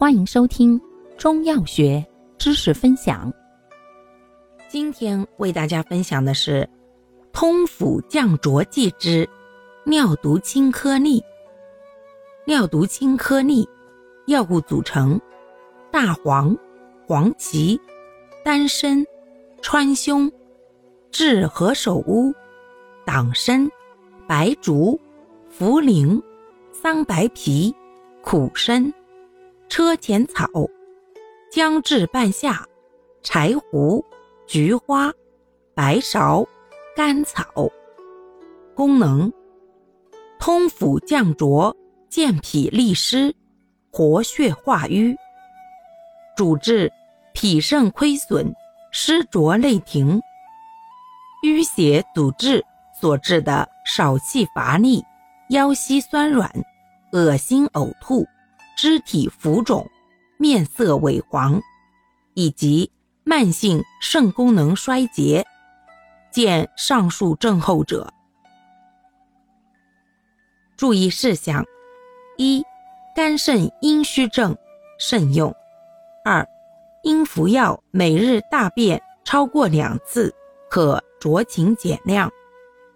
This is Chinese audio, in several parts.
欢迎收听中药学知识分享。今天为大家分享的是通腑降浊剂之尿毒清颗粒。尿毒清颗粒药物组成：大黄、黄芪、丹参、川芎、炙何首乌、党参、白术、茯苓、桑白皮、苦参。车前草、姜至半夏、柴胡、菊花、白芍、甘草。功能：通腑降浊、健脾利湿、活血化瘀。主治脾肾亏损、湿浊内停、淤血阻滞所致的少气乏力、腰膝酸软、恶心呕吐。肢体浮肿、面色萎黄，以及慢性肾功能衰竭，见上述症候者。注意事项：一、肝肾阴虚症慎用；二、应服药每日大便超过两次，可酌情减量，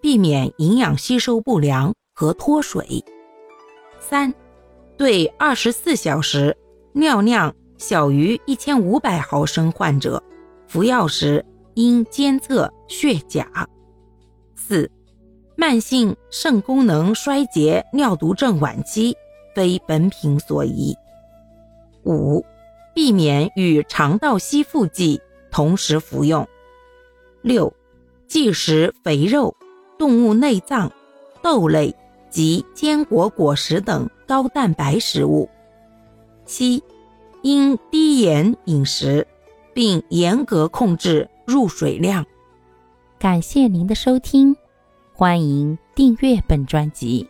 避免营养吸收不良和脱水；三。对二十四小时尿量小于一千五百毫升患者，服药时应监测血钾。四、慢性肾功能衰竭尿毒症晚期，非本品所宜。五、避免与肠道吸附剂同时服用。六、忌食肥肉、动物内脏、豆类。及坚果果实等高蛋白食物。七，应低盐饮食，并严格控制入水量。感谢您的收听，欢迎订阅本专辑，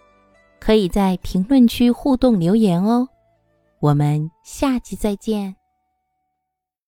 可以在评论区互动留言哦。我们下期再见。